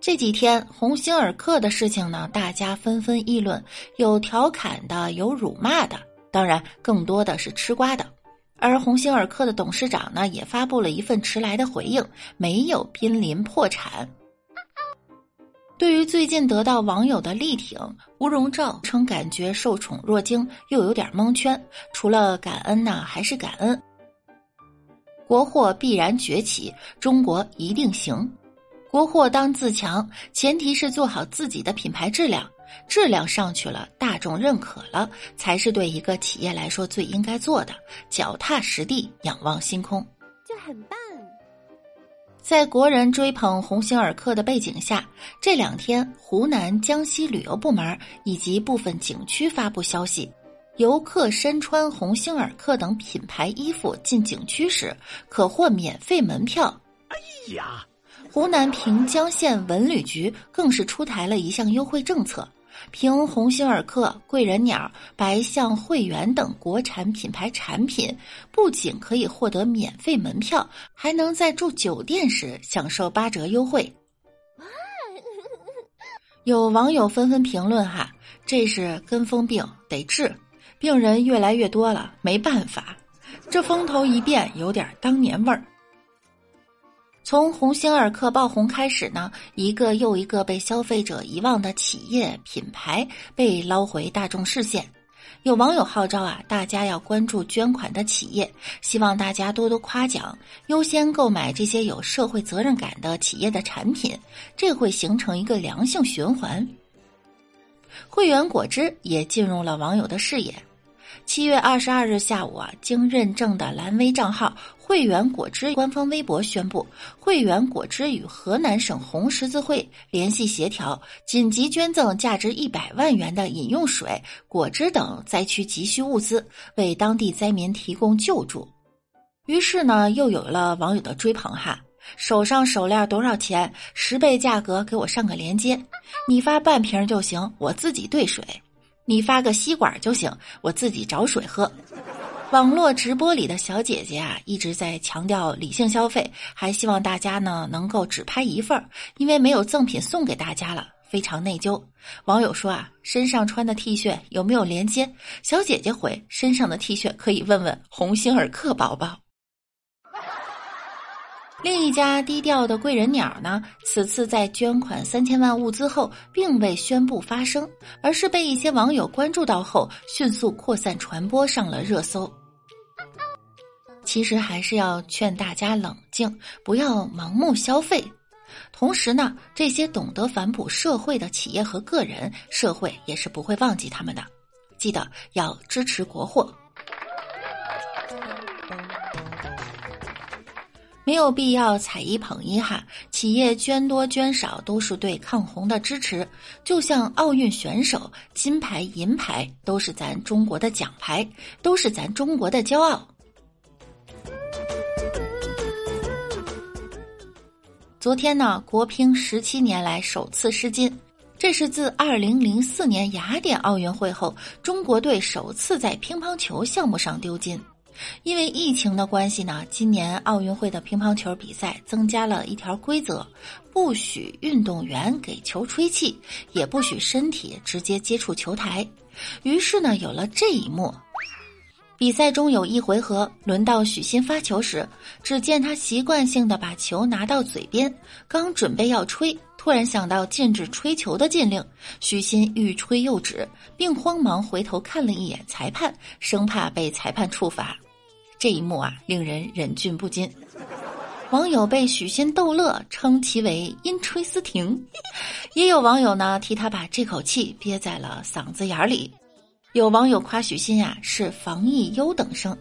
这几天鸿星尔克的事情呢，大家纷纷议论，有调侃的，有辱骂的，当然更多的是吃瓜的。而鸿星尔克的董事长呢，也发布了一份迟来的回应，没有濒临破产。对于最近得到网友的力挺，吴荣照称感觉受宠若惊，又有点蒙圈。除了感恩呢，还是感恩。国货必然崛起，中国一定行。国货当自强，前提是做好自己的品牌质量，质量上去了，大众认可了，才是对一个企业来说最应该做的。脚踏实地，仰望星空，就很棒。在国人追捧鸿星尔克的背景下，这两天湖南、江西旅游部门以及部分景区发布消息，游客身穿鸿星尔克等品牌衣服进景区时，可获免费门票。哎呀！湖南平江县文旅局更是出台了一项优惠政策，凭鸿星尔克、贵人鸟、白象汇源等国产品牌产品，不仅可以获得免费门票，还能在住酒店时享受八折优惠。有网友纷纷评论：“哈，这是跟风病，得治。病人越来越多了，没办法，这风头一变，有点当年味儿。”从鸿星尔克爆红开始呢，一个又一个被消费者遗忘的企业品牌被捞回大众视线。有网友号召啊，大家要关注捐款的企业，希望大家多多夸奖，优先购买这些有社会责任感的企业的产品，这会形成一个良性循环。汇源果汁也进入了网友的视野。七月二十二日下午啊，经认证的蓝 V 账号“汇源果汁”官方微博宣布，汇源果汁与河南省红十字会联系协调，紧急捐赠价值一百万元的饮用水、果汁等灾区急需物资，为当地灾民提供救助。于是呢，又有了网友的追捧哈，手上手链多少钱？十倍价格给我上个链接，你发半瓶就行，我自己兑水。你发个吸管就行，我自己找水喝。网络直播里的小姐姐啊，一直在强调理性消费，还希望大家呢能够只拍一份儿，因为没有赠品送给大家了，非常内疚。网友说啊，身上穿的 T 恤有没有连接？小姐姐回，身上的 T 恤可以问问鸿星尔克宝宝。另一家低调的贵人鸟呢，此次在捐款三千万物资后，并未宣布发声，而是被一些网友关注到后，迅速扩散传播上了热搜。其实还是要劝大家冷静，不要盲目消费。同时呢，这些懂得反哺社会的企业和个人，社会也是不会忘记他们的。记得要支持国货。没有必要踩一捧一哈，企业捐多捐少都是对抗洪的支持。就像奥运选手，金牌银牌都是咱中国的奖牌，都是咱中国的骄傲。昨天呢，国乒十七年来首次失金，这是自二零零四年雅典奥运会后，中国队首次在乒乓球项目上丢金。因为疫情的关系呢，今年奥运会的乒乓球比赛增加了一条规则：不许运动员给球吹气，也不许身体直接接触球台。于是呢，有了这一幕。比赛中有一回合，轮到许昕发球时，只见他习惯性的把球拿到嘴边，刚准备要吹，突然想到禁止吹球的禁令，许昕欲吹又止，并慌忙回头看了一眼裁判，生怕被裁判处罚。这一幕啊，令人忍俊不禁。网友被许昕逗乐，称其为“阴吹思婷”，也有网友呢替他把这口气憋在了嗓子眼里。有网友夸许昕呀是防疫优等生，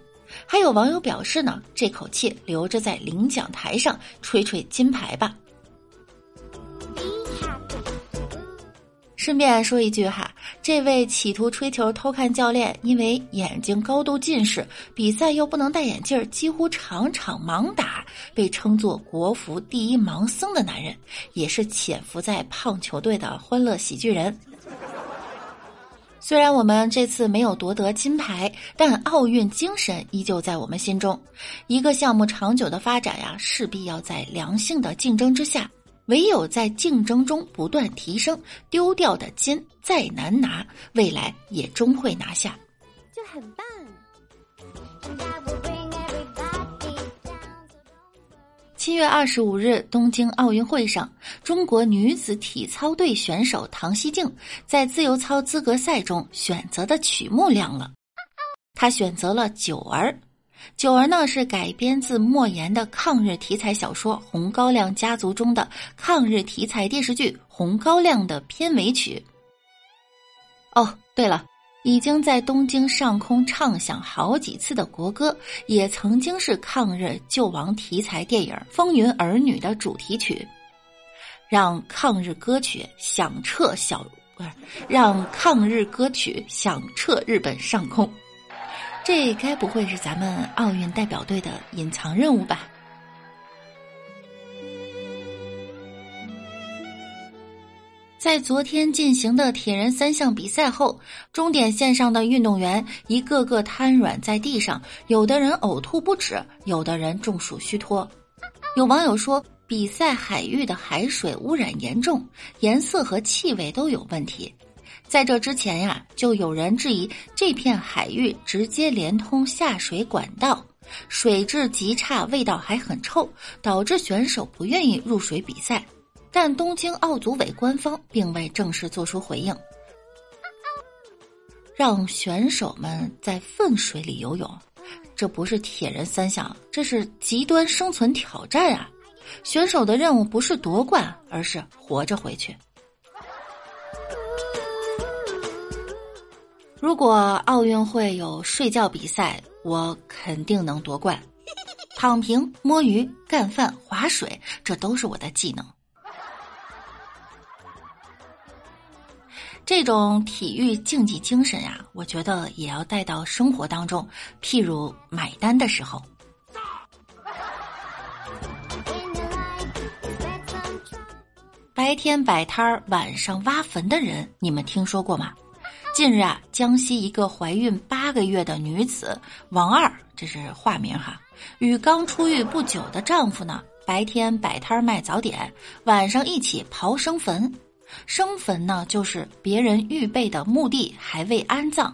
还有网友表示呢，这口气留着在领奖台上吹吹金牌吧。顺便说一句哈，这位企图吹球偷看教练，因为眼睛高度近视，比赛又不能戴眼镜，几乎场场盲打，被称作“国服第一盲僧”的男人，也是潜伏在胖球队的欢乐喜剧人。虽然我们这次没有夺得金牌，但奥运精神依旧在我们心中。一个项目长久的发展呀，势必要在良性的竞争之下。唯有在竞争中不断提升，丢掉的金再难拿，未来也终会拿下，就很棒。七月二十五日，东京奥运会上，中国女子体操队选手唐西静在自由操资格赛中选择的曲目亮了，她选择了《九儿》。九儿呢是改编自莫言的抗日题材小说《红高粱家族》中的抗日题材电视剧《红高粱》的片尾曲。哦，对了，已经在东京上空唱响好几次的国歌，也曾经是抗日救亡题材电影《风云儿女》的主题曲。让抗日歌曲响彻小，不是让抗日歌曲响彻日本上空。这该不会是咱们奥运代表队的隐藏任务吧？在昨天进行的铁人三项比赛后，终点线上的运动员一个个瘫软在地上，有的人呕吐不止，有的人中暑虚脱。有网友说，比赛海域的海水污染严重，颜色和气味都有问题。在这之前呀，就有人质疑这片海域直接连通下水管道，水质极差，味道还很臭，导致选手不愿意入水比赛。但东京奥组委官方并未正式做出回应，让选手们在粪水里游泳，这不是铁人三项，这是极端生存挑战啊！选手的任务不是夺冠，而是活着回去。如果奥运会有睡觉比赛，我肯定能夺冠。躺平、摸鱼、干饭、划水，这都是我的技能。这种体育竞技精神呀，我觉得也要带到生活当中，譬如买单的时候。白天摆摊儿，晚上挖坟的人，你们听说过吗？近日啊，江西一个怀孕八个月的女子王二，这是化名哈，与刚出狱不久的丈夫呢，白天摆摊卖早点，晚上一起刨生坟。生坟呢，就是别人预备的墓地还未安葬。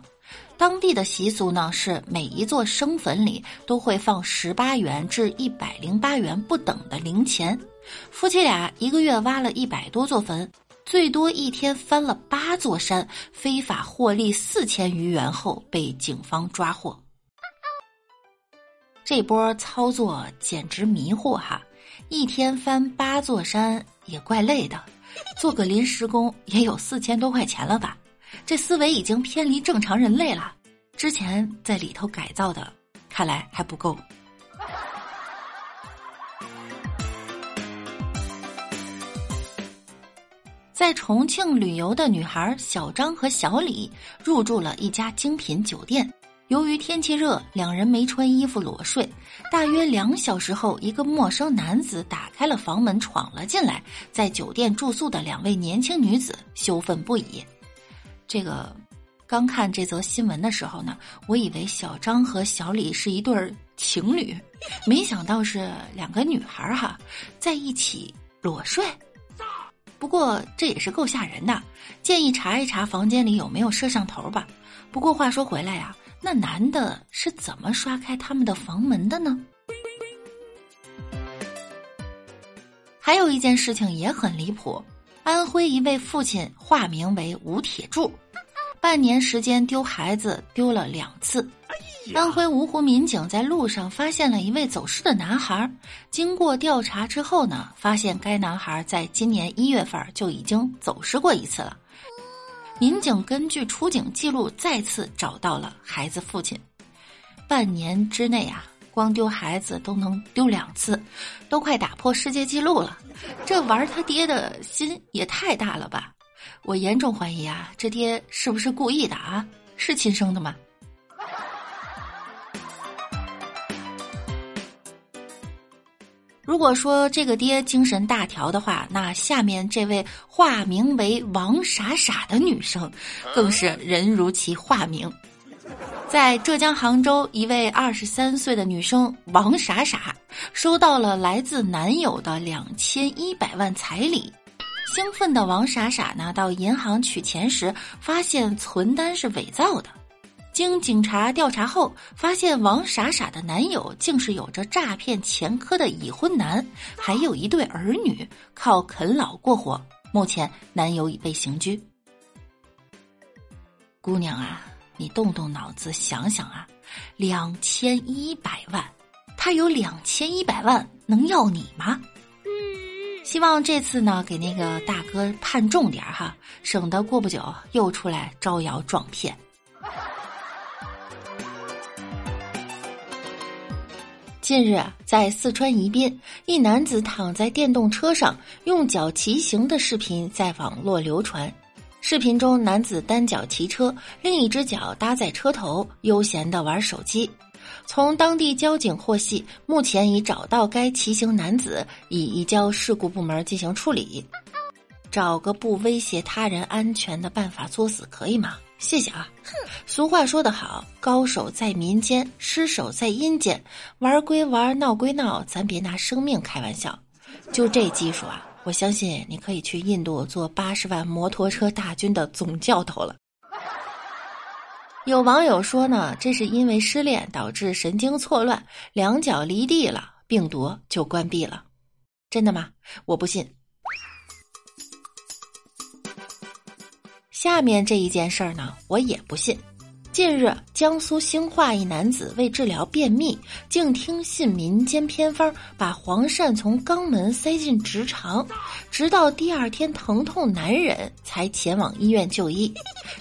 当地的习俗呢，是每一座生坟里都会放十八元至一百零八元不等的零钱。夫妻俩一个月挖了一百多座坟。最多一天翻了八座山，非法获利四千余元后被警方抓获。这波操作简直迷惑哈！一天翻八座山也怪累的，做个临时工也有四千多块钱了吧？这思维已经偏离正常人类了。之前在里头改造的，看来还不够。在重庆旅游的女孩小张和小李入住了一家精品酒店。由于天气热，两人没穿衣服裸睡。大约两小时后，一个陌生男子打开了房门，闯了进来。在酒店住宿的两位年轻女子羞愤不已。这个刚看这则新闻的时候呢，我以为小张和小李是一对情侣，没想到是两个女孩哈，在一起裸睡。不过这也是够吓人的，建议查一查房间里有没有摄像头吧。不过话说回来呀，那男的是怎么刷开他们的房门的呢？还有一件事情也很离谱，安徽一位父亲化名为吴铁柱，半年时间丢孩子丢了两次。安徽芜湖民警在路上发现了一位走失的男孩，经过调查之后呢，发现该男孩在今年一月份就已经走失过一次了。民警根据出警记录再次找到了孩子父亲。半年之内啊，光丢孩子都能丢两次，都快打破世界纪录了。这玩他爹的心也太大了吧！我严重怀疑啊，这爹是不是故意的啊？是亲生的吗？如果说这个爹精神大条的话，那下面这位化名为王傻傻的女生，更是人如其化名。在浙江杭州，一位二十三岁的女生王傻傻，收到了来自男友的两千一百万彩礼。兴奋的王傻傻呢，到银行取钱时，发现存单是伪造的。经警察调查后，发现王傻傻的男友竟是有着诈骗前科的已婚男，还有一对儿女，靠啃老过活。目前，男友已被刑拘。姑娘啊，你动动脑子想想啊，两千一百万，他有两千一百万，能要你吗？希望这次呢，给那个大哥判重点哈，省得过不久又出来招摇撞骗。近日，在四川宜宾，一男子躺在电动车上用脚骑行的视频在网络流传。视频中，男子单脚骑车，另一只脚搭在车头，悠闲的玩手机。从当地交警获悉，目前已找到该骑行男子，已移交事故部门进行处理。找个不威胁他人安全的办法作死可以吗？谢谢啊！俗话说得好，高手在民间，失手在阴间。玩归玩，闹归闹，咱别拿生命开玩笑。就这技术啊，我相信你可以去印度做八十万摩托车大军的总教头了。有网友说呢，这是因为失恋导致神经错乱，两脚离地了，病毒就关闭了。真的吗？我不信。下面这一件事儿呢，我也不信。近日，江苏兴化一男子为治疗便秘，竟听信民间偏方，把黄鳝从肛门塞进直肠，直到第二天疼痛难忍，才前往医院就医。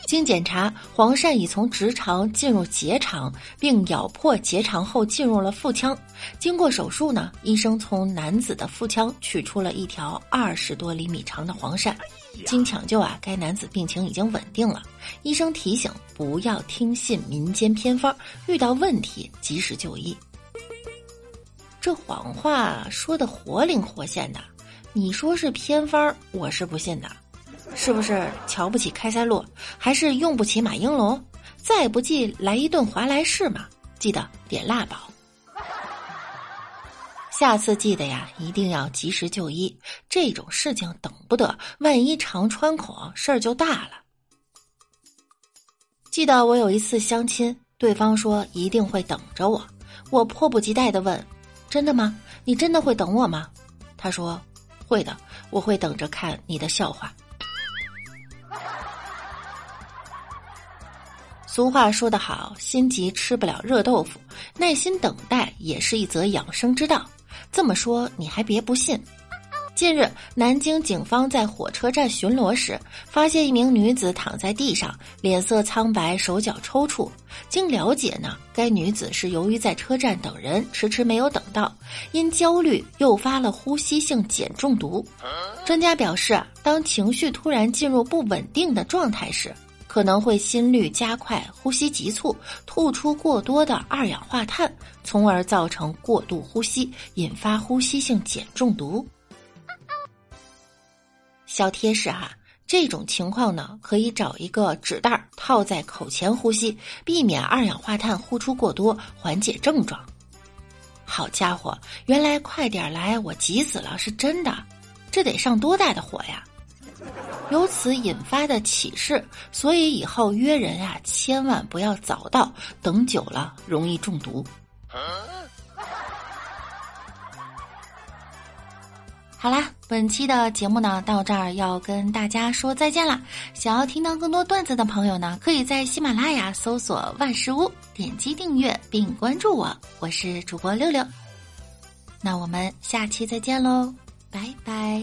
经检查，黄鳝已从直肠进入结肠，并咬破结肠后进入了腹腔。经过手术呢，医生从男子的腹腔取出了一条二十多厘米长的黄鳝。经抢救啊，该男子病情已经稳定了。医生提醒不要听信民间偏方，遇到问题及时就医。这谎话说的活灵活现的，你说是偏方，我是不信的。是不是瞧不起开塞露，还是用不起马应龙？再不济来一顿华莱士嘛，记得点辣宝。下次记得呀，一定要及时就医。这种事情等不得，万一肠穿孔，事儿就大了。记得我有一次相亲，对方说一定会等着我，我迫不及待的问：“真的吗？你真的会等我吗？”他说：“会的，我会等着看你的笑话。”俗话说得好，心急吃不了热豆腐，耐心等待也是一则养生之道。这么说你还别不信。近日，南京警方在火车站巡逻时，发现一名女子躺在地上，脸色苍白，手脚抽搐。经了解呢，该女子是由于在车站等人，迟迟没有等到，因焦虑诱发了呼吸性碱中毒。专家表示，当情绪突然进入不稳定的状态时，可能会心率加快、呼吸急促、吐出过多的二氧化碳，从而造成过度呼吸，引发呼吸性碱中毒。小贴士哈，这种情况呢，可以找一个纸袋套在口前呼吸，避免二氧化碳呼出过多，缓解症状。好家伙，原来快点来，我急死了，是真的，这得上多大的火呀！由此引发的启示，所以以后约人啊，千万不要早到，等久了容易中毒。好啦，本期的节目呢，到这儿要跟大家说再见啦。想要听到更多段子的朋友呢，可以在喜马拉雅搜索万事屋，点击订阅并关注我，我是主播六六。那我们下期再见喽，拜拜。